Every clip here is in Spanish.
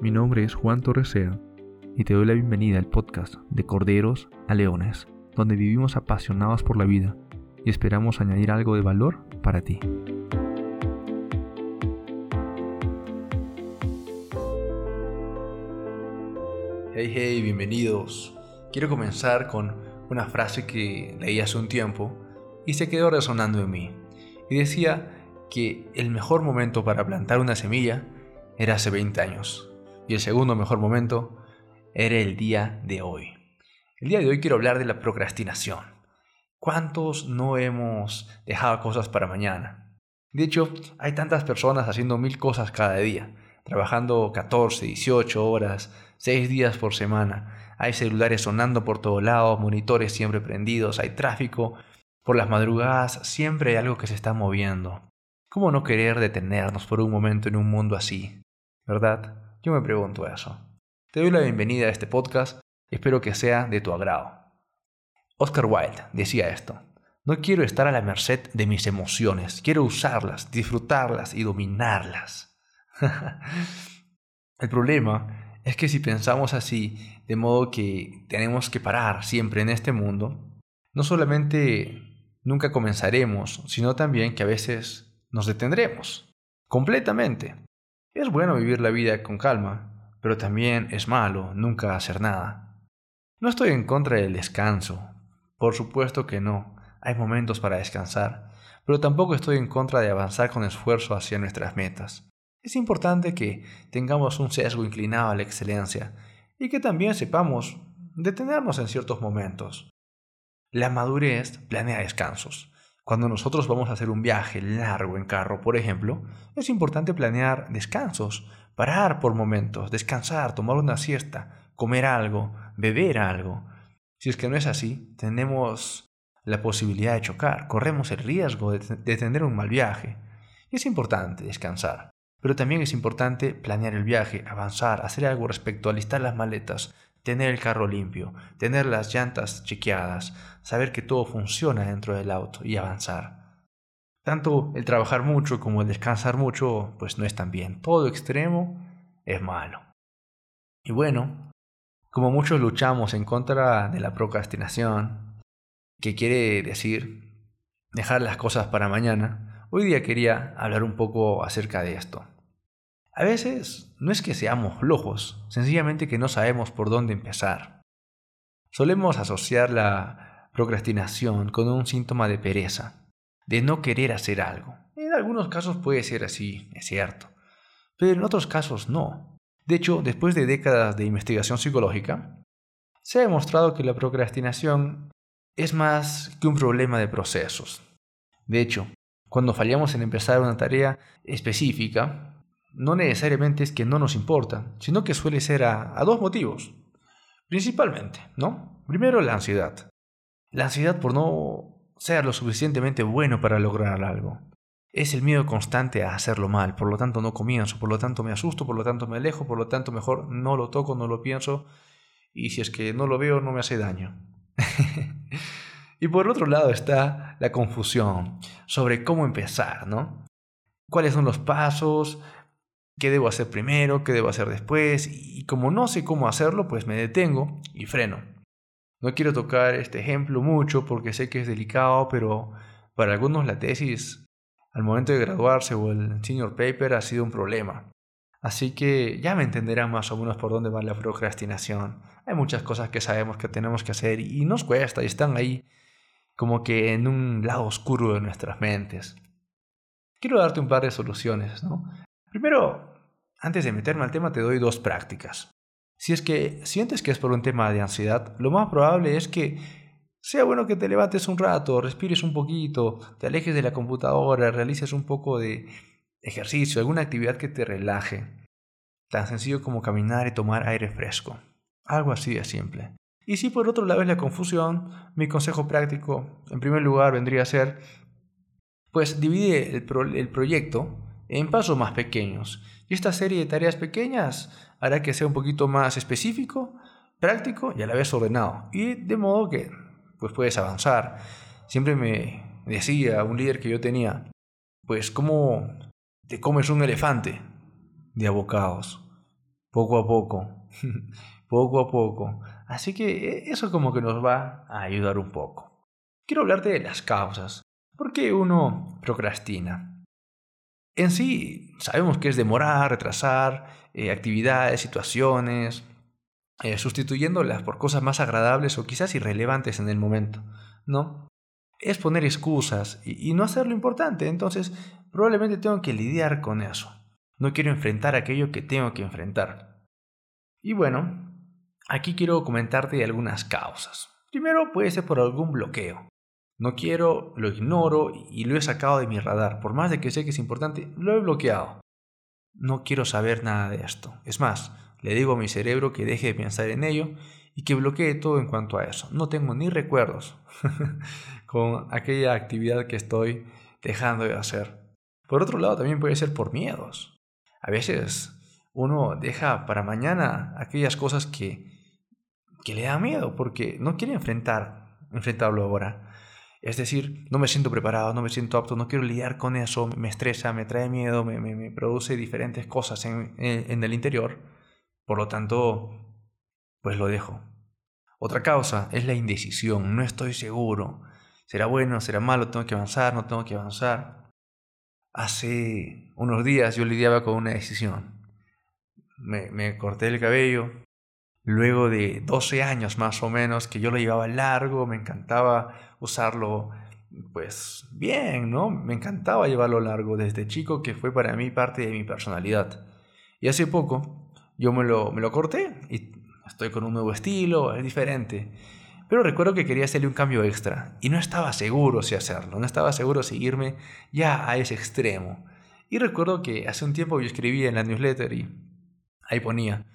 mi nombre es Juan Torresea y te doy la bienvenida al podcast de Corderos a Leones, donde vivimos apasionados por la vida y esperamos añadir algo de valor para ti. Hey, hey, bienvenidos. Quiero comenzar con una frase que leí hace un tiempo y se quedó resonando en mí. Y decía que el mejor momento para plantar una semilla era hace 20 años y el segundo mejor momento era el día de hoy. El día de hoy quiero hablar de la procrastinación. ¿Cuántos no hemos dejado cosas para mañana? De hecho, hay tantas personas haciendo mil cosas cada día, trabajando 14, 18 horas, 6 días por semana. Hay celulares sonando por todos lados, monitores siempre prendidos, hay tráfico. Por las madrugadas siempre hay algo que se está moviendo. ¿Cómo no querer detenernos por un momento en un mundo así? ¿Verdad? Yo me pregunto eso. Te doy la bienvenida a este podcast espero que sea de tu agrado. Oscar Wilde decía esto. No quiero estar a la merced de mis emociones, quiero usarlas, disfrutarlas y dominarlas. El problema es que si pensamos así, de modo que tenemos que parar siempre en este mundo, no solamente nunca comenzaremos, sino también que a veces nos detendremos completamente. Es bueno vivir la vida con calma, pero también es malo nunca hacer nada. No estoy en contra del descanso, por supuesto que no, hay momentos para descansar, pero tampoco estoy en contra de avanzar con esfuerzo hacia nuestras metas. Es importante que tengamos un sesgo inclinado a la excelencia y que también sepamos detenernos en ciertos momentos. La madurez planea descansos, cuando nosotros vamos a hacer un viaje largo en carro, por ejemplo, es importante planear descansos, parar por momentos, descansar, tomar una siesta, comer algo, beber algo. Si es que no es así, tenemos la posibilidad de chocar, corremos el riesgo de, tener un mal viaje. Y es importante descansar, pero también es importante planear el viaje, avanzar, hacer algo respecto a listar las maletas, tener el carro limpio, tener las llantas chequeadas, saber que todo funciona dentro del auto y avanzar. Tanto el trabajar mucho como el descansar mucho, pues no es tan bien. Todo extremo es malo. Y bueno, como muchos luchamos en contra de la procrastinación, que quiere decir dejar las cosas para mañana, hoy día quería hablar un poco acerca de esto. A veces no es que seamos flojos, sencillamente que no sabemos por dónde empezar. Solemos asociar la procrastinación con un síntoma de pereza, de no querer hacer algo. En algunos casos puede ser así, es cierto, pero en otros casos no. De hecho, después de décadas de investigación psicológica, se ha demostrado que la procrastinación es más que un problema de procesos. De hecho, cuando fallamos en empezar una tarea específica, no necesariamente es que no nos importa, sino que suele ser a, dos motivos. Principalmente, ¿no? Primero, la ansiedad. La ansiedad por no ser lo suficientemente bueno para lograr algo. Es el miedo constante a hacerlo mal, por lo tanto no comienzo, por lo tanto me asusto, por lo tanto me alejo, por lo tanto mejor no lo toco, no lo pienso, y si es que no lo veo no me hace daño. y por otro lado está la confusión sobre cómo empezar, ¿no? ¿Cuáles son los pasos? Qué debo hacer primero, qué debo hacer después, y como no sé cómo hacerlo, pues me detengo y freno. No quiero tocar este ejemplo mucho porque sé que es delicado, pero para algunos la tesis al momento de graduarse o el senior paper ha sido un problema. Así que ya me entenderán más o menos por dónde va la procrastinación. Hay muchas cosas que sabemos que tenemos que hacer y nos cuesta y están ahí como que en un lado oscuro de nuestras mentes. Quiero darte un par de soluciones, ¿no? Primero, antes de meterme al tema, te doy dos prácticas. Si es que sientes que es por un tema de ansiedad, lo más probable es que sea bueno que te levantes un rato, respires un poquito, te alejes de la computadora, realices un poco de ejercicio, alguna actividad que te relaje. Tan sencillo como caminar y tomar aire fresco. Algo así de simple. Y si por otro lado es la confusión, mi consejo práctico, en primer lugar, vendría a ser, pues divide el, el proyecto en pasos más pequeños. Y esta serie de tareas pequeñas hará que sea un poquito más específico, práctico y a la vez ordenado. Y de modo que pues puedes avanzar. Siempre me decía un líder que yo tenía, pues cómo te comes un elefante de abocados. poco a poco, poco a poco. Así que eh, eso como que nos va a ayudar un poco. Quiero hablarte de las causas. ¿Por qué uno procrastina? En sí, sabemos que es demorar, retrasar eh, actividades, situaciones, eh, sustituyéndolas por cosas más agradables o quizás irrelevantes en el momento, ¿no? Es poner excusas y, y no hacer lo importante, entonces probablemente tengo que lidiar con eso. No quiero enfrentar aquello que tengo que enfrentar. Y bueno, aquí quiero comentarte algunas causas. Primero puede ser por algún bloqueo. No quiero, lo ignoro y lo he sacado de mi radar. Por más de que sé que es importante, lo he bloqueado. No quiero saber nada de esto. Es más, le digo a mi cerebro que deje de pensar en ello y que bloquee todo en cuanto a eso. No tengo ni recuerdos con aquella actividad que estoy dejando de hacer. Por otro lado, también puede ser por miedos. A veces uno deja para mañana aquellas cosas que, que le da miedo porque no quiere enfrentar, enfrentarlo ahora. Es decir, no me siento preparado, no me siento apto, no quiero lidiar con eso, me estresa, me trae miedo, me, me, produce diferentes cosas en, en el interior. Por lo tanto, pues lo dejo. Otra causa es la indecisión, no estoy seguro. ¿Será bueno? ¿Será malo? ¿Tengo que avanzar? ¿No tengo que avanzar? Hace unos días yo lidiaba con una decisión. Me, me corté el cabello, luego de 12 años más o menos que yo lo llevaba largo, me encantaba usarlo pues bien, ¿no? Me encantaba llevarlo largo desde chico, que fue para mí parte de mi personalidad. Y hace poco yo me lo, me lo corté y estoy con un nuevo estilo, es diferente. Pero recuerdo que quería hacerle un cambio extra y no estaba seguro si hacerlo, no estaba seguro si irme ya a ese extremo. Y recuerdo que hace un tiempo yo escribí en la newsletter y ahí ponía,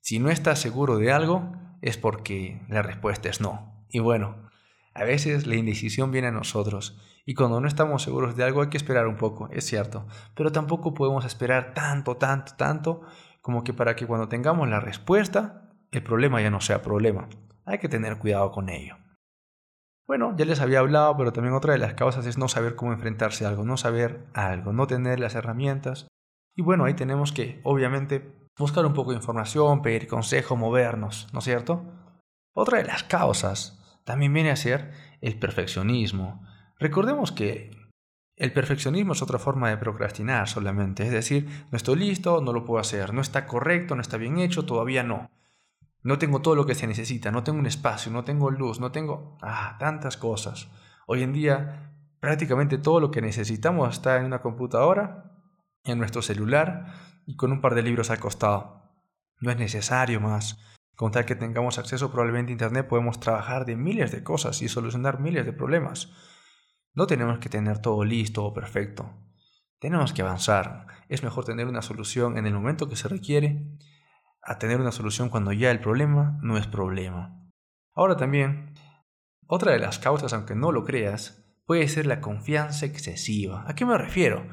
si no estás seguro de algo, es porque la respuesta es no. Y bueno, a veces la indecisión viene a nosotros y cuando no estamos seguros de algo hay que esperar un poco, es cierto, pero tampoco podemos esperar tanto, tanto, tanto como que para que cuando tengamos la respuesta, el problema ya no sea problema. Hay que tener cuidado con ello. Bueno, ya les había hablado, pero también otra de las causas es no saber cómo enfrentarse a algo, no saber algo, no tener las herramientas. Y bueno, ahí tenemos que, obviamente, buscar un poco de información, pedir consejo, movernos, ¿no es cierto? Otra de las causas también viene a ser el perfeccionismo. Recordemos que el perfeccionismo es otra forma de procrastinar solamente, es decir, no estoy listo, no lo puedo hacer, no está correcto, no está bien hecho, todavía no. No tengo todo lo que se necesita, no tengo un espacio, no tengo luz, no tengo... Ah, tantas cosas. Hoy en día prácticamente todo lo que necesitamos está en una computadora, en nuestro celular y con un par de libros al costado. No es necesario más. Con tal que tengamos acceso probablemente a Internet podemos trabajar de miles de cosas y solucionar miles de problemas. No tenemos que tener todo listo o perfecto. Tenemos que avanzar. Es mejor tener una solución en el momento que se requiere a tener una solución cuando ya el problema no es problema. Ahora también, otra de las causas, aunque no lo creas, puede ser la confianza excesiva. ¿A qué me refiero?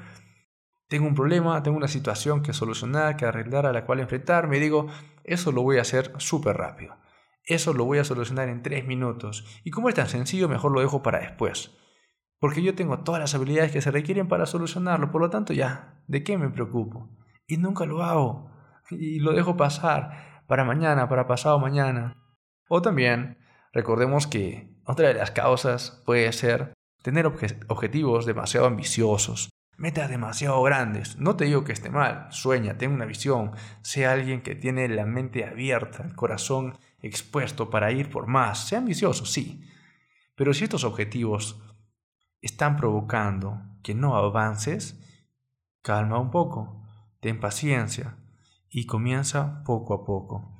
Tengo un problema, tengo una situación que solucionar, que arreglar, a la cual enfrentar, me digo, eso lo voy a hacer súper rápido. Eso lo voy a solucionar en tres minutos. Y como es tan sencillo, mejor lo dejo para después. Porque yo tengo todas las habilidades que se requieren para solucionarlo, por lo tanto ya, ¿de qué me preocupo? Y nunca lo hago. Y lo dejo pasar para mañana, para pasado mañana. O también, recordemos que otra de las causas puede ser tener objetivos demasiado ambiciosos metas demasiado grandes. No te digo que esté mal, sueña, ten una visión, sea alguien que tiene la mente abierta, el corazón expuesto para ir por más, sea ambicioso, sí. Pero si estos objetivos están provocando que no avances, calma un poco, ten paciencia y comienza poco a poco.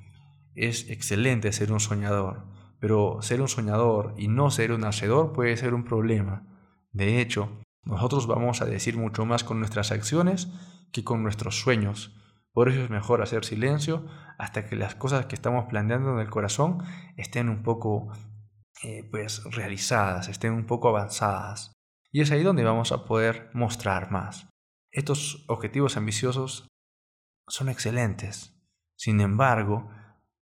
Es excelente ser un soñador, pero ser un soñador y no ser un hacedor puede ser un problema. De hecho, nosotros vamos a decir mucho más con nuestras acciones que con nuestros sueños. Por eso es mejor hacer silencio hasta que las cosas que estamos planeando en el corazón estén un poco eh, pues realizadas, estén un poco avanzadas. Y es ahí donde vamos a poder mostrar más. Estos objetivos ambiciosos son excelentes. Sin embargo,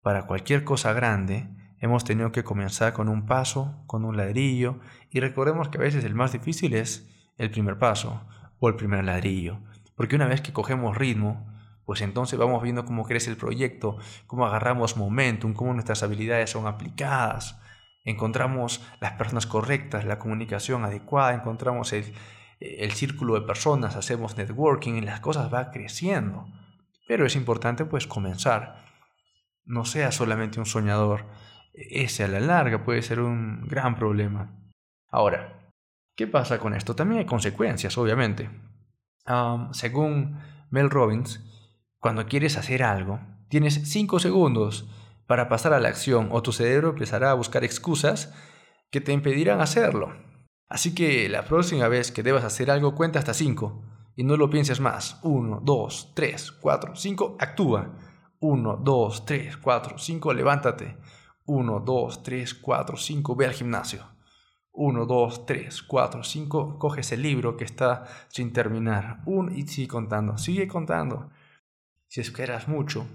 para cualquier cosa grande, hemos tenido que comenzar con un paso, con un ladrillo, y recordemos que a veces el más difícil es el primer paso o el primer ladrillo. Porque una vez que cogemos ritmo, pues entonces vamos viendo cómo crece el proyecto, cómo agarramos momentum, cómo nuestras habilidades son aplicadas, encontramos las personas correctas, la comunicación adecuada, encontramos el, el círculo de personas, hacemos networking y las cosas van creciendo. Pero es importante pues comenzar. No sea solamente un soñador. Ese a la larga puede ser un gran problema. Ahora, ¿qué pasa con esto? También hay consecuencias, obviamente. según Mel Robbins, cuando quieres hacer algo, tienes 5 segundos para pasar a la acción o tu cerebro empezará a buscar excusas que te impedirán hacerlo. Así que la próxima vez que debas hacer algo, cuenta hasta 5 y no lo pienses más. 1, 2, 3, 4, 5, actúa. 1, 2, 3, 4, 5, levántate. 1, 2, 3, 4, 5, ve al gimnasio. 1, 2, 3, 4, 5, coges el libro que está sin terminar. 1 y sigue contando, sigue contando. Si esperas mucho,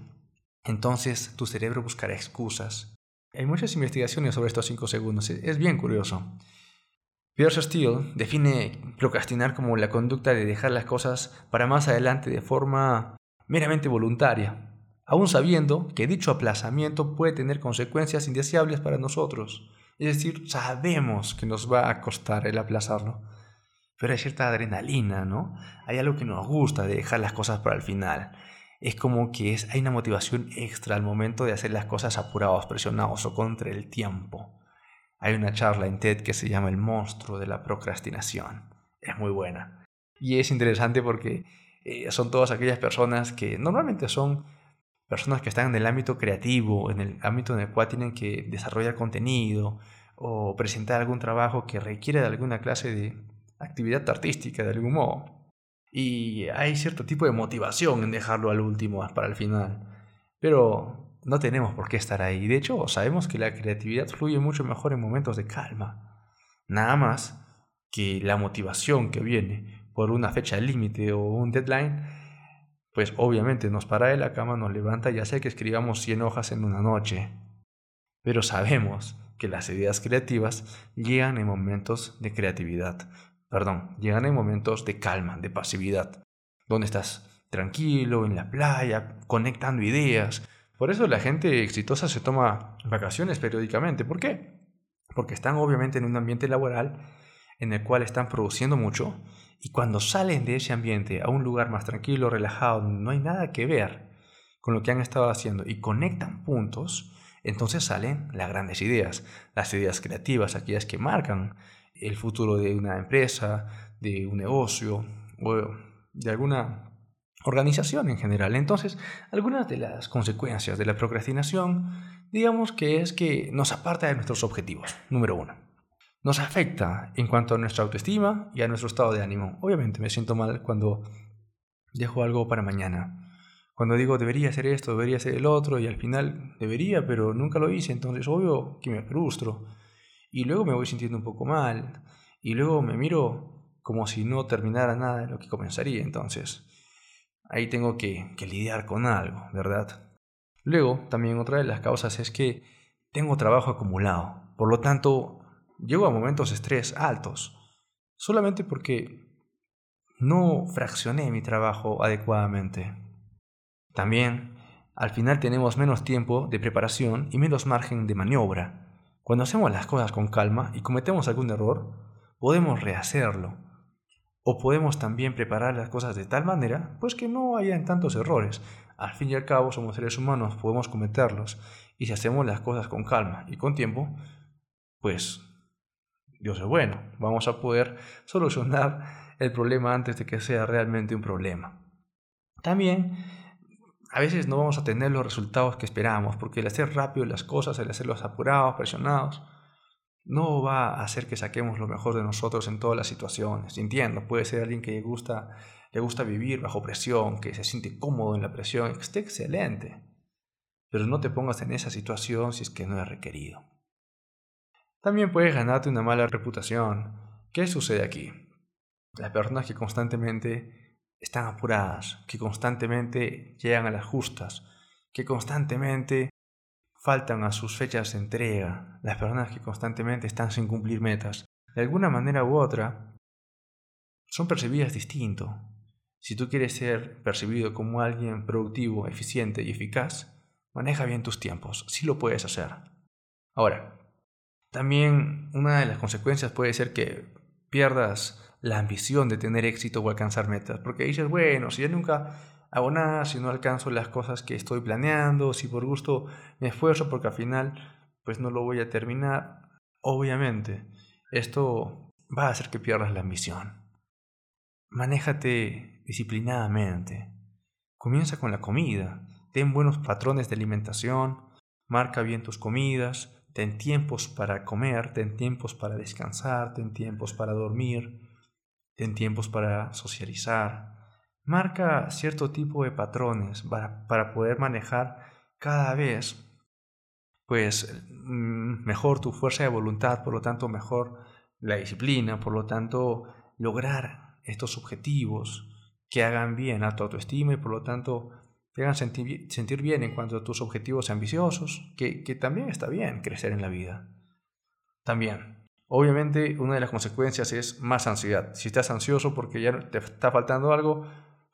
entonces tu cerebro buscará excusas. Hay muchas investigaciones sobre estos 5 segundos, es bien curioso. Pierce Steele define procrastinar como la conducta de dejar las cosas para más adelante de forma meramente voluntaria, aun sabiendo que dicho aplazamiento puede tener consecuencias indeseables para nosotros. Es decir, sabemos que nos va a costar el aplazarlo. Pero hay cierta adrenalina, ¿no? Hay algo que nos gusta de dejar las cosas para el final. Es como que es, hay una motivación extra al momento de hacer las cosas apurados, presionados o contra el tiempo. Hay una charla en TED que se llama El monstruo de la procrastinación. Es muy buena. Y es interesante porque eh, son todas aquellas personas que normalmente son personas que están en el ámbito creativo, en el ámbito en el cual tienen que desarrollar contenido o presentar algún trabajo que requiere de alguna clase de actividad artística de algún modo. Y hay cierto tipo de motivación en dejarlo al último, para el final. Pero no tenemos por qué estar ahí. De hecho, sabemos que la creatividad fluye mucho mejor en momentos de calma. Nada más que la motivación que viene por una fecha límite o un deadline, pues obviamente nos para de la cama, nos levanta y hace que escribamos 100 hojas en una noche. Pero sabemos que las ideas creativas llegan en momentos de creatividad. Perdón, llegan en momentos de calma, de pasividad, donde estás tranquilo, en la playa, conectando ideas, por eso la gente exitosa se toma vacaciones periódicamente. ¿Por qué? Porque están obviamente en un ambiente laboral en el cual están produciendo mucho y cuando salen de ese ambiente a un lugar más tranquilo, relajado, no hay nada que ver con lo que han estado haciendo y conectan puntos, entonces salen las grandes ideas, las ideas creativas, aquellas que marcan el futuro de una empresa, de un negocio o de alguna organización en general. Entonces, algunas de las consecuencias de la procrastinación, digamos que es que nos aparta de nuestros objetivos, número uno. Nos afecta en cuanto a nuestra autoestima y a nuestro estado de ánimo. Obviamente me siento mal cuando dejo algo para mañana. Cuando digo debería hacer esto, debería hacer el otro y al final debería, pero nunca lo hice, entonces obvio que me frustro. Y luego me voy sintiendo un poco mal. Y luego me miro como si no terminara nada de lo que comenzaría. Entonces, ahí tengo que, lidiar con algo, ¿verdad? Luego, también otra de las causas es que tengo trabajo acumulado, por lo tanto, llego a momentos de estrés altos, solamente porque no fraccioné mi trabajo adecuadamente. También, al final tenemos menos tiempo de preparación y menos margen de maniobra. Cuando hacemos las cosas con calma y cometemos algún error, podemos rehacerlo o podemos también preparar las cosas de tal manera, pues que no hayan tantos errores. Al fin y al cabo somos seres humanos, podemos cometerlos. Y si hacemos las cosas con calma y con tiempo, pues Dios es bueno. Vamos a poder solucionar el problema antes de que sea realmente un problema. También a veces no vamos a tener los resultados que esperamos, porque el hacer rápido las cosas, el hacerlos apurados, presionados, no va a hacer que saquemos lo mejor de nosotros en todas las situaciones. Entiendo, puede ser alguien que le gusta, le gusta vivir bajo presión, que se siente cómodo en la presión, esté excelente. Pero no te pongas en esa situación si es que no es requerido. También puedes ganarte una mala reputación. ¿Qué sucede aquí? Las personas que constantemente están apuradas, que constantemente llegan a las justas, que constantemente faltan a sus fechas de entrega, las personas que constantemente están sin cumplir metas, de alguna manera u otra, son percibidas distinto. Si tú quieres ser percibido como alguien productivo, eficiente y eficaz, maneja bien tus tiempos, sí lo puedes hacer. Ahora, también una de las consecuencias puede ser que pierdas la ambición de tener éxito o alcanzar metas, porque dices, bueno, si yo nunca hago nada, si no alcanzo las cosas que estoy planeando, si por gusto me esfuerzo porque al final pues no lo voy a terminar, obviamente esto va a hacer que pierdas la ambición. Manéjate disciplinadamente. Comienza con la comida. Ten buenos patrones de alimentación. Marca bien tus comidas. Ten tiempos para comer. Ten tiempos para descansar. Ten tiempos para dormir. Ten tiempos para socializar. Marca cierto tipo de patrones para, para poder manejar cada vez pues mm, mejor tu fuerza de voluntad, por lo tanto mejor la disciplina, por lo tanto lograr estos objetivos que hagan bien a tu autoestima y por lo tanto te hagan sentir, bien en cuanto a tus objetivos ambiciosos, que, que también está bien crecer en la vida. También Obviamente una de las consecuencias es más ansiedad. Si estás ansioso porque ya te está faltando algo,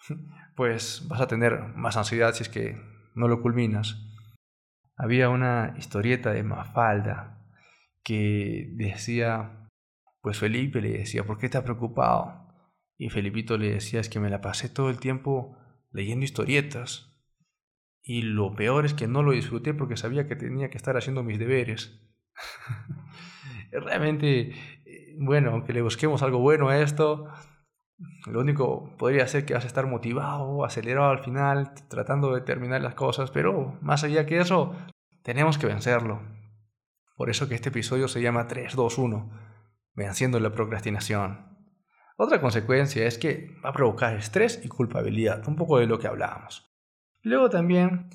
pues vas a tener más ansiedad si es que no lo culminas. Había una historieta de Mafalda que decía, pues Felipe le decía, ¿por qué estás preocupado? Y Felipito le decía, es que me la pasé todo el tiempo leyendo historietas. Y lo peor es que no lo disfruté porque sabía que tenía que estar haciendo mis deberes. realmente, eh, bueno, aunque le busquemos algo bueno a esto, lo único podría ser que vas a estar motivado, acelerado al final, tratando de terminar las cosas, pero más allá que eso, tenemos que vencerlo. Por eso que este episodio se llama 3-2-1, venciendo la procrastinación. Otra consecuencia es que va a provocar estrés y culpabilidad, un poco de lo que hablábamos. Luego también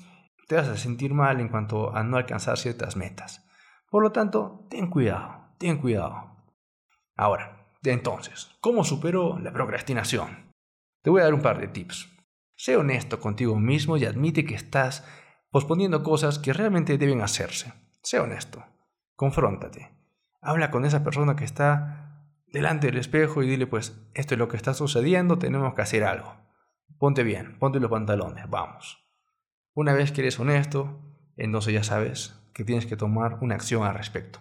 te vas a sentir mal en cuanto a no alcanzar ciertas metas. Por lo tanto, ten cuidado ten cuidado. Ahora, de entonces, ¿cómo supero la procrastinación? Te voy a dar un par de tips. Sé honesto contigo mismo y admite que estás posponiendo cosas que realmente deben hacerse. Sé honesto. Confróntate. Habla con esa persona que está delante del espejo y dile pues, esto es lo que está sucediendo, tenemos que hacer algo. Ponte bien, ponte los pantalones, vamos. Una vez que eres honesto, entonces ya sabes que tienes que tomar una acción al respecto.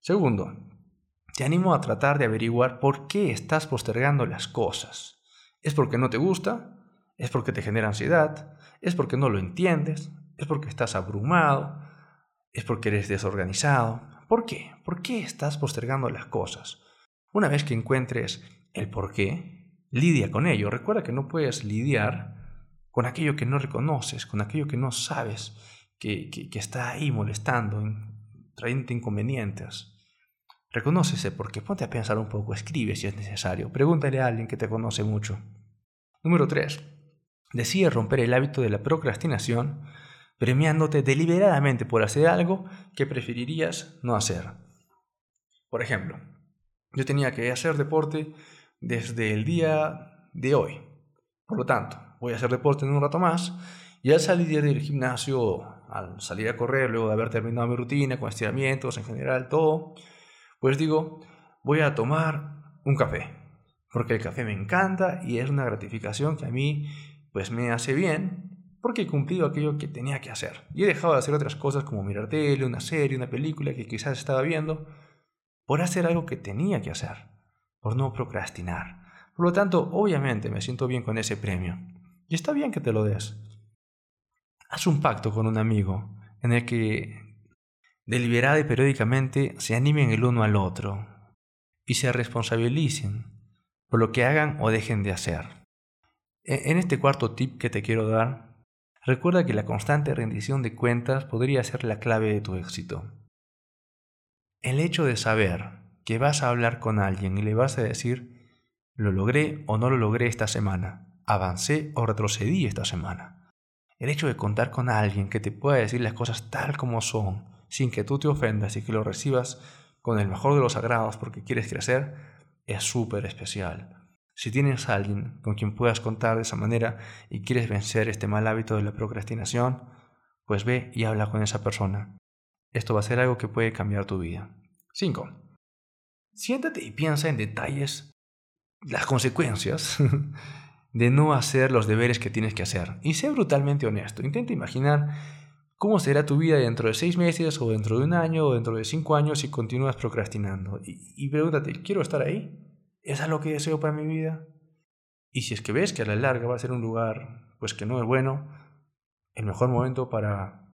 Segundo, te animo a tratar de averiguar por qué estás postergando las cosas. ¿Es porque no te gusta? ¿Es porque te genera ansiedad? ¿Es porque no lo entiendes? ¿Es porque estás abrumado? ¿Es porque eres desorganizado? ¿Por qué? ¿Por qué estás postergando las cosas? Una vez que encuentres el por qué, lidia con ello. Recuerda que no puedes lidiar con aquello que no reconoces, con aquello que no sabes, que, está ahí molestando, trayendo inconvenientes. Reconócese porque ponte a pensar un poco, escribe si es necesario, pregúntale a alguien que te conoce mucho. Número 3. Decide romper el hábito de la procrastinación premiándote deliberadamente por hacer algo que preferirías no hacer. Por ejemplo, yo tenía que hacer deporte desde el día de hoy. Por lo tanto, voy a hacer deporte en un rato más y al salir del gimnasio, al salir a correr, luego de haber terminado mi rutina con estiramientos en general, todo, pues digo, voy a tomar un café, porque el café me encanta y es una gratificación que a mí pues me hace bien, porque he cumplido aquello que tenía que hacer. Y he dejado de hacer otras cosas como mirar tele, una serie, una película que quizás estaba viendo, por hacer algo que tenía que hacer, por no procrastinar. Por lo tanto, obviamente me siento bien con ese premio. Y está bien que te lo des. Haz un pacto con un amigo en el que deliberada y periódicamente se animen el uno al otro y se responsabilicen por lo que hagan o dejen de hacer. E, en este cuarto tip que te quiero dar, recuerda que la constante rendición de cuentas podría ser la clave de tu éxito. El hecho de saber que vas a hablar con alguien y le vas a decir, lo logré o no lo logré esta semana, avancé o retrocedí esta semana. El hecho de contar con alguien que te pueda decir las cosas tal como son, sin que tú te ofendas y que lo recibas con el mejor de los agrados porque quieres crecer, es súper especial. Si tienes a alguien con quien puedas contar de esa manera y quieres vencer este mal hábito de la procrastinación, pues ve y habla con esa persona. Esto va a ser algo que puede cambiar tu vida. 5. Siéntate y piensa en detalles las consecuencias de no hacer los deberes que tienes que hacer. Y sé brutalmente honesto. Intenta imaginar cómo será tu vida dentro de seis meses o dentro de un año o dentro de cinco años si continúas procrastinando. Y, y pregúntate, ¿quiero estar ahí? ¿Es lo que deseo para mi vida? Y si es que ves que a la larga va a ser un lugar pues que no es bueno, el mejor momento para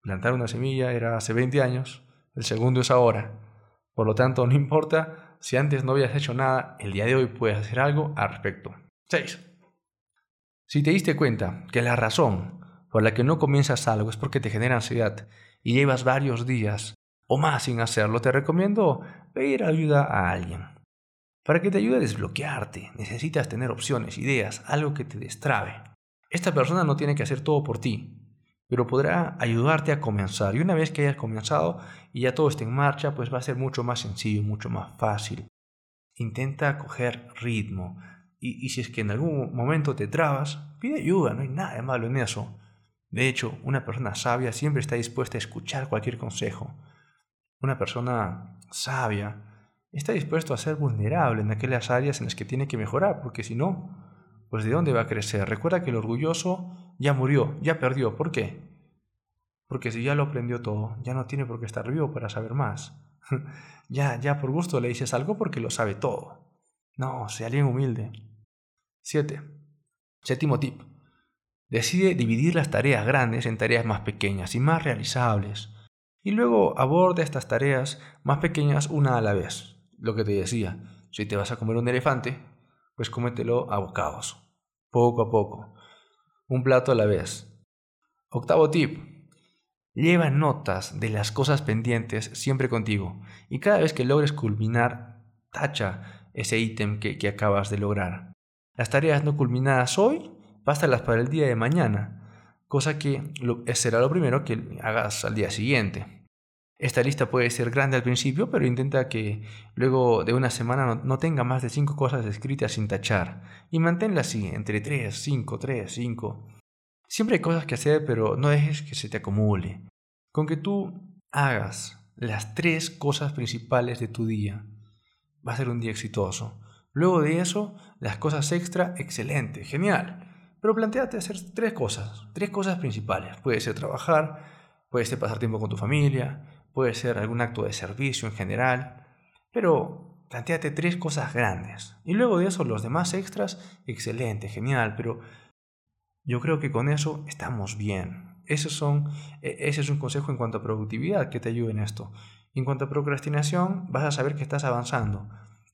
plantar una semilla era hace 20 años, el segundo es ahora. Por lo tanto, no importa si antes no habías hecho nada, el día de hoy puedes hacer algo al respecto. 6. Si te diste cuenta que la razón por la que no comienzas algo es porque te genera ansiedad y llevas varios días o más sin hacerlo, te recomiendo pedir ayuda a alguien. Para que te ayude a desbloquearte, necesitas tener opciones, ideas, algo que te destrabe. Esta persona no tiene que hacer todo por ti, pero podrá ayudarte a comenzar. Y una vez que hayas comenzado y ya todo esté en marcha, pues va a ser mucho más sencillo, mucho más fácil. Intenta coger ritmo. Y, si es que en algún momento te trabas, pide ayuda, no hay nada de malo en eso. De hecho, una persona sabia siempre está dispuesta a escuchar cualquier consejo. Una persona sabia está dispuesta a ser vulnerable en aquellas áreas en las que tiene que mejorar, porque si no, pues ¿de dónde va a crecer? Recuerda que el orgulloso ya murió, ya perdió. ¿Por qué? Porque si ya lo aprendió todo, ya no tiene por qué estar vivo para saber más. ya, ya por gusto le dices algo porque lo sabe todo. No, sea alguien humilde. 7. Séptimo tip. Decide dividir las tareas grandes en tareas más pequeñas y más realizables. Y luego aborda estas tareas más pequeñas una a la vez. Lo que te decía, si te vas a comer un elefante, pues cómetelo a bocados, poco a poco, un plato a la vez. Octavo tip. Lleva notas de las cosas pendientes siempre contigo y cada vez que logres culminar, tacha ese ítem que, que acabas de lograr. Las tareas no culminadas hoy, pásalas para el día de mañana, cosa que será lo primero que hagas al día siguiente. Esta lista puede ser grande al principio, pero intenta que luego de una semana no, tenga más de 5 cosas escritas sin tachar. Y manténla así, entre 3, 5, 3, 5. Siempre hay cosas que hacer, pero no dejes que se te acumule. Con que tú hagas las tres cosas principales de tu día, va a ser un día exitoso. Luego de eso, las cosas extra, excelente, genial. Pero planteate hacer tres cosas, tres cosas principales. Puede ser trabajar, puede ser pasar tiempo con tu familia, puede ser algún acto de servicio en general, pero planteate tres cosas grandes. Y luego de eso los demás extras, excelente, genial, pero yo creo que con eso estamos bien. Son, e, ese es un consejo en cuanto a productividad que te ayude en esto. En cuanto a procrastinación, vas a saber que estás avanzando.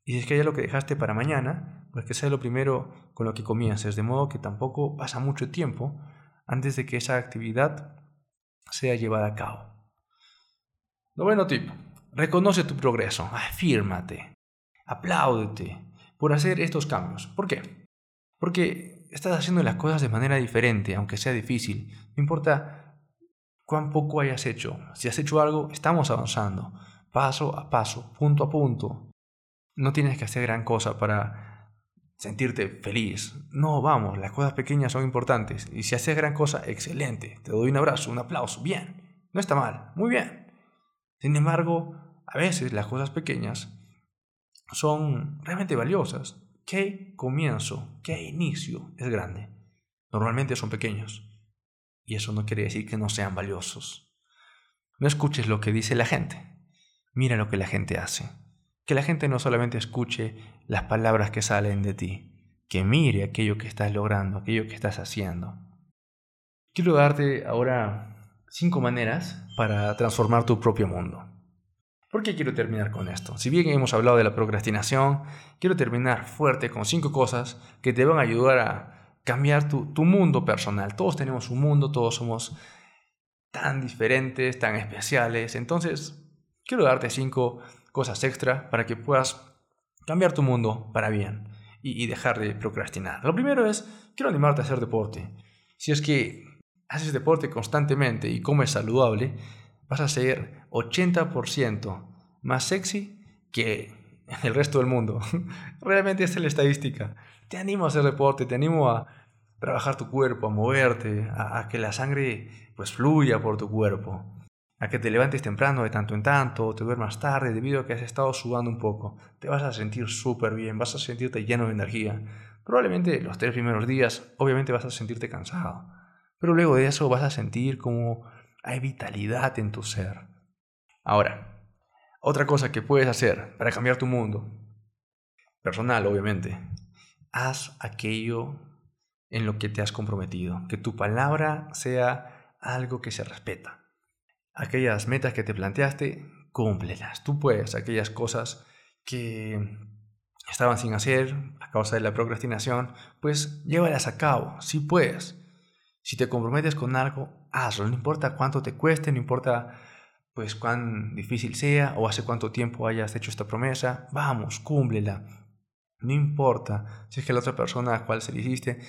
Y si es que hay algo que dejaste para mañana, pues que sea lo primero con lo que comiences, de modo que tampoco pasa mucho tiempo antes de que esa actividad sea llevada a cabo. Noveno tip. Reconoce tu progreso. Afírmate. Apláudete por hacer estos cambios. ¿Por qué? Porque estás haciendo las cosas de manera diferente, aunque sea difícil. No importa cuán poco hayas hecho. Si has hecho algo, estamos avanzando. Paso a paso, punto a punto. No tienes que hacer gran cosa para sentirte feliz. No, vamos, las cosas pequeñas son importantes. Y si haces gran cosa, excelente. Te doy un abrazo, un aplauso. Bien. No está mal. Muy bien. Sin embargo, a veces las cosas pequeñas son realmente valiosas. ¿Qué comienzo, qué inicio es grande? Normalmente son pequeños. Y eso no quiere decir que no sean valiosos. No escuches lo que dice la gente. Mira lo que la gente hace. Que la gente no solamente escuche las palabras que salen de ti, que mire aquello que estás logrando, aquello que estás haciendo. Quiero darte ahora cinco maneras para transformar tu propio mundo. ¿Por qué quiero terminar con esto? Si bien hemos hablado de la procrastinación, quiero terminar fuerte con cinco cosas que te van a ayudar a cambiar tu, tu mundo personal. Todos tenemos un mundo, todos somos tan diferentes, tan especiales. Entonces, quiero darte cinco cosas extra para que puedas cambiar tu mundo para bien y, y dejar de procrastinar. Lo primero es, quiero animarte a hacer deporte. Si es que haces deporte constantemente y comes saludable, vas a ser 80% más sexy que el resto del mundo. Realmente es la estadística. Te animo a hacer deporte, te animo a trabajar tu cuerpo, a moverte, a, que la sangre pues fluya por tu cuerpo. a que te levantes temprano de tanto en tanto te duermas tarde debido a que has estado sudando un poco. Te vas a sentir súper bien, vas a sentirte lleno de energía. Probablemente los tres primeros días, obviamente vas a sentirte cansado, pero luego de eso vas a sentir como hay vitalidad en tu ser. Ahora, otra cosa que puedes hacer para cambiar tu mundo, personal obviamente, haz aquello en lo que te has comprometido, que tu palabra sea algo que se respeta. Aquellas metas que te planteaste, cúmplelas. Tú puedes, aquellas cosas que estaban sin hacer a causa de la procrastinación, pues llévalas a cabo, si puedes. Si te comprometes con algo, hazlo, no importa cuánto te cueste, no importa pues cuán difícil sea o hace cuánto tiempo hayas hecho esta promesa, vamos, cúmplela. No importa si es que la otra persona a la cual se le hiciste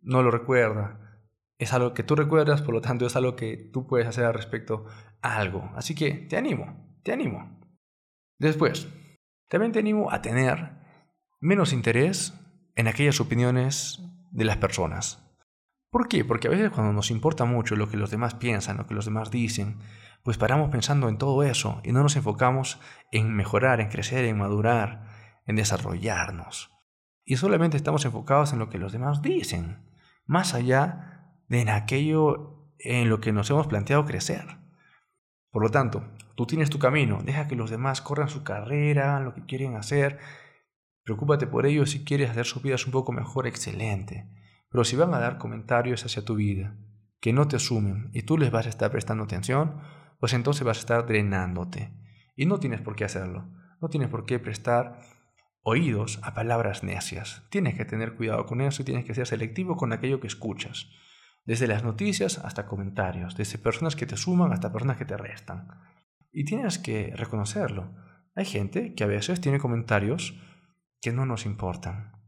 no lo recuerda. Es algo que tú recuerdas, por lo tanto es algo que tú puedes hacer al respecto a algo. Así que te animo, te animo. Después, también te animo a tener menos interés en aquellas opiniones de las personas. ¿Por qué? Porque a veces cuando nos importa mucho lo que los demás piensan, lo que los demás dicen, pues paramos pensando en todo eso y no nos enfocamos en mejorar, en crecer, en madurar, en desarrollarnos. Y solamente estamos enfocados en lo que los demás dicen, más allá de en aquello en lo que nos hemos planteado crecer. Por lo tanto, tú tienes tu camino, deja que los demás corran su carrera, lo que quieren hacer, preocúpate por ellos si quieres hacer sus vidas un poco mejor, excelente. Pero si van a dar comentarios hacia tu vida que no te sumen y tú les vas a estar prestando atención, pues entonces vas a estar drenándote. Y no tienes por qué hacerlo. No tienes por qué prestar oídos a palabras necias. Tienes que tener cuidado con eso y tienes que ser selectivo con aquello que escuchas. Desde las noticias hasta comentarios, desde personas que te suman hasta personas que te restan. Y tienes que reconocerlo. Hay gente que a veces tiene comentarios que no nos importan.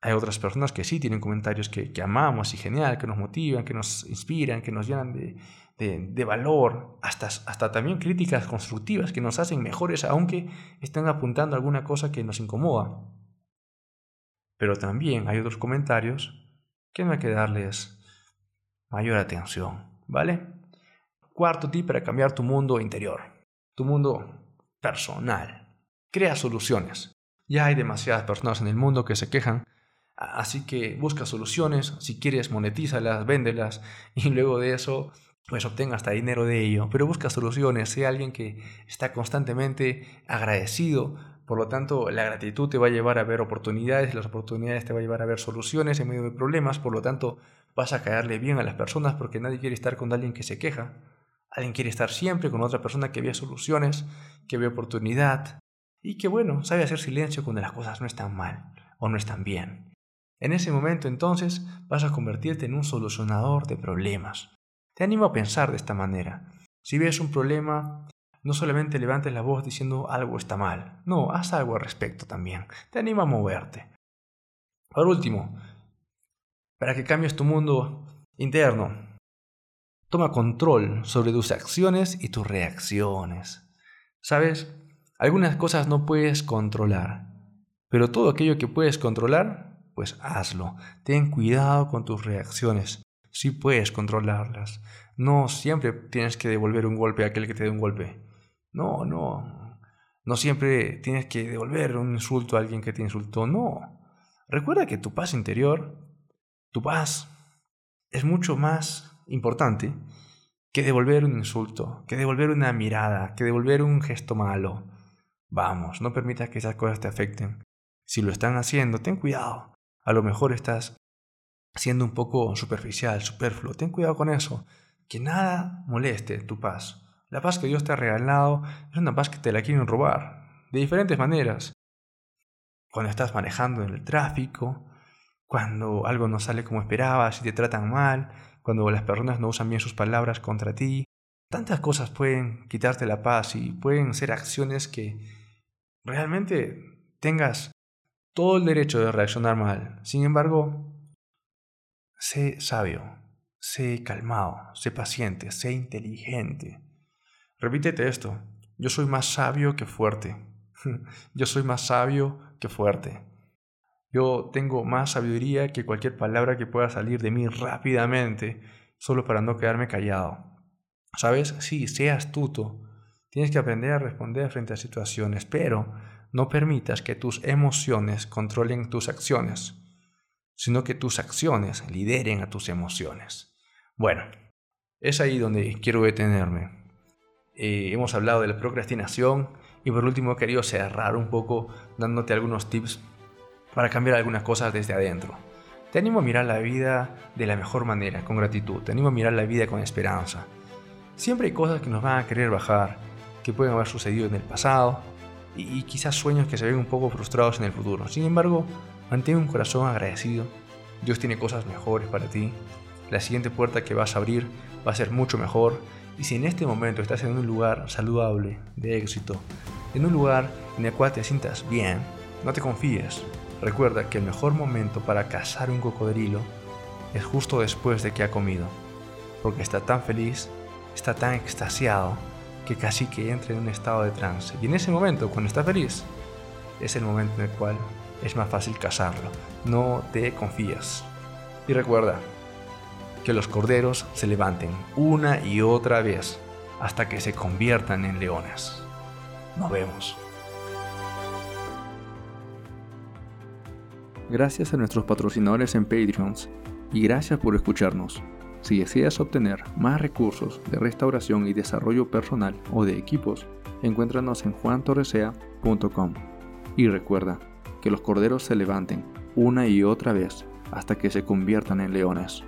Hay otras personas que sí tienen comentarios que, amamos y genial, que nos motivan, que nos inspiran, que nos llenan de, valor, hasta, hasta también críticas constructivas que nos hacen mejores aunque estén apuntando a alguna cosa que nos incomoda. Pero también hay otros comentarios que no hay que darles mayor atención, ¿vale? Cuarto tip para cambiar tu mundo interior, tu mundo personal. Crea soluciones. Ya hay demasiadas personas en el mundo que se quejan Así que busca soluciones, si quieres monetízalas, véndelas y luego de eso pues obtenga hasta dinero de ello. Pero busca soluciones, sea alguien que está constantemente agradecido. Por lo tanto, la gratitud te va a llevar a ver oportunidades, las oportunidades te va a llevar a ver soluciones en medio de problemas. Por lo tanto, vas a caerle bien a las personas porque nadie quiere estar con alguien que se queja. Alguien quiere estar siempre con otra persona que ve soluciones, que ve oportunidad y que bueno, sabe hacer silencio cuando las cosas no están mal o no están bien. En ese momento entonces vas a convertirte en un solucionador de problemas. Te animo a pensar de esta manera. Si ves un problema, no solamente levantes la voz diciendo algo está mal, no, haz algo al respecto también. Te animo a moverte. Por último, para que cambies tu mundo interno, toma control sobre tus acciones y tus reacciones. ¿Sabes? Algunas cosas no puedes controlar, pero todo aquello que puedes controlar pues hazlo. Ten cuidado con tus reacciones. Si puedes controlarlas. No siempre tienes que devolver un golpe a aquel que te dé un golpe. No, no. No siempre tienes que devolver un insulto a alguien que te insultó. No. Recuerda que tu paz interior, tu paz, es mucho más importante que devolver un insulto, que devolver una mirada, que devolver un gesto malo. Vamos, no permitas que esas cosas te afecten. Si lo están haciendo, ten cuidado. A lo mejor estás siendo un poco superficial, superfluo. Ten cuidado con eso. Que nada moleste tu paz. La paz que Dios te ha regalado es una paz que te la quieren robar. De diferentes maneras. Cuando estás manejando en el tráfico, cuando algo no sale como esperabas y te tratan mal, cuando las personas no usan bien sus palabras contra ti. Tantas cosas pueden quitarte la paz y pueden ser acciones que realmente tengas todo el derecho de reaccionar mal. Sin embargo, sé sabio, sé calmado, sé paciente, sé inteligente. Repítete esto, yo soy más sabio que fuerte. yo soy más sabio que fuerte. Yo tengo más sabiduría que cualquier palabra que pueda salir de mí rápidamente, solo para no quedarme callado. ¿Sabes? Sí, sé astuto. Tienes que aprender a responder frente a situaciones, pero no permitas que tus emociones controlen tus acciones, sino que tus acciones lideren a tus emociones. Bueno, es ahí donde quiero detenerme. Eh, hemos hablado de la procrastinación y por último he querido cerrar un poco dándote algunos tips para cambiar algunas cosas desde adentro. Te animo a mirar la vida de la mejor manera, con gratitud. Te animo a mirar la vida con esperanza. Siempre hay cosas que nos van a querer bajar, que pueden haber sucedido en el pasado y, quizás sueños que se ven un poco frustrados en el futuro. Sin embargo, mantén un corazón agradecido. Dios tiene cosas mejores para ti. La siguiente puerta que vas a abrir va a ser mucho mejor. Y si en este momento estás en un lugar saludable, de éxito, en un lugar en el cual te sientas bien, no te confíes. Recuerda que el mejor momento para cazar un cocodrilo es justo después de que ha comido, porque está tan feliz, está tan extasiado, que casi que entra en un estado de trance. Y en ese momento, cuando está feliz, es el momento en el cual es más fácil cazarlo. No te confías. Y recuerda que los corderos se levanten una y otra vez hasta que se conviertan en leones. Nos vemos. Gracias a nuestros patrocinadores en Patreons y gracias por escucharnos. Si deseas obtener más recursos de restauración y desarrollo personal o de equipos, encuéntranos en juantorresea.com. Y recuerda que los corderos se levanten una y otra vez hasta que se conviertan en leones.